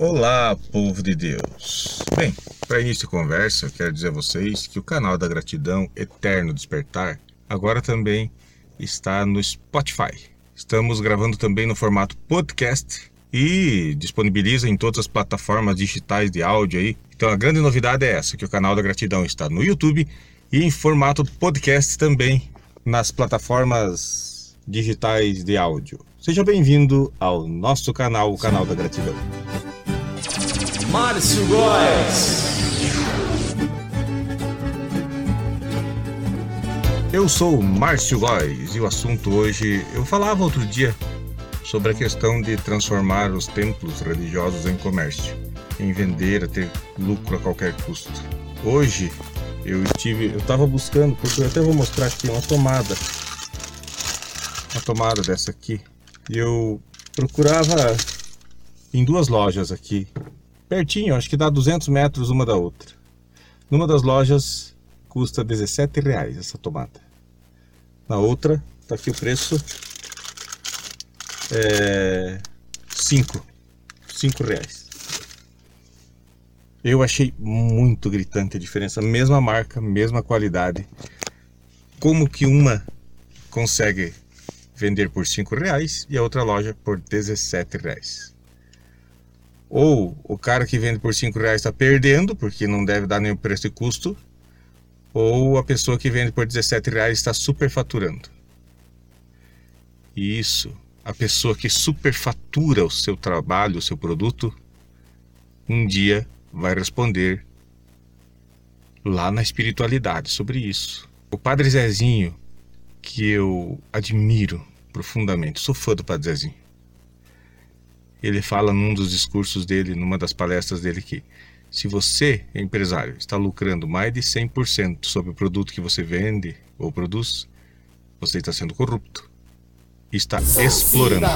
Olá, povo de Deus. Bem, para início de conversa, eu quero dizer a vocês que o canal da Gratidão Eterno Despertar agora também está no Spotify. Estamos gravando também no formato podcast e disponibiliza em todas as plataformas digitais de áudio aí. Então a grande novidade é essa, que o canal da Gratidão está no YouTube e em formato podcast também nas plataformas digitais de áudio. Seja bem-vindo ao nosso canal, o canal da Gratidão. Márcio Góes. Eu sou Márcio Góes e o assunto hoje, eu falava outro dia sobre a questão de transformar os templos religiosos em comércio, em vender, a ter lucro a qualquer custo. Hoje eu estive, eu estava buscando, porque eu até vou mostrar aqui uma tomada, uma tomada dessa aqui, e eu procurava em duas lojas aqui pertinho, acho que dá 200 metros uma da outra. Numa das lojas custa 17 reais essa tomada. Na outra, tá aqui o preço, é 5, 5 reais. Eu achei muito gritante a diferença, mesma marca, mesma qualidade. Como que uma consegue vender por 5 reais e a outra loja por 17 reais? Ou o cara que vende por 5 reais está perdendo, porque não deve dar nenhum preço e custo, ou a pessoa que vende por 17 reais está superfaturando. E isso, a pessoa que superfatura o seu trabalho, o seu produto, um dia vai responder lá na espiritualidade sobre isso. O Padre Zezinho, que eu admiro profundamente, sou fã do Padre Zezinho ele fala num dos discursos dele, numa das palestras dele, que se você, empresário, está lucrando mais de 100% sobre o produto que você vende ou produz, você está sendo corrupto. Está explorando.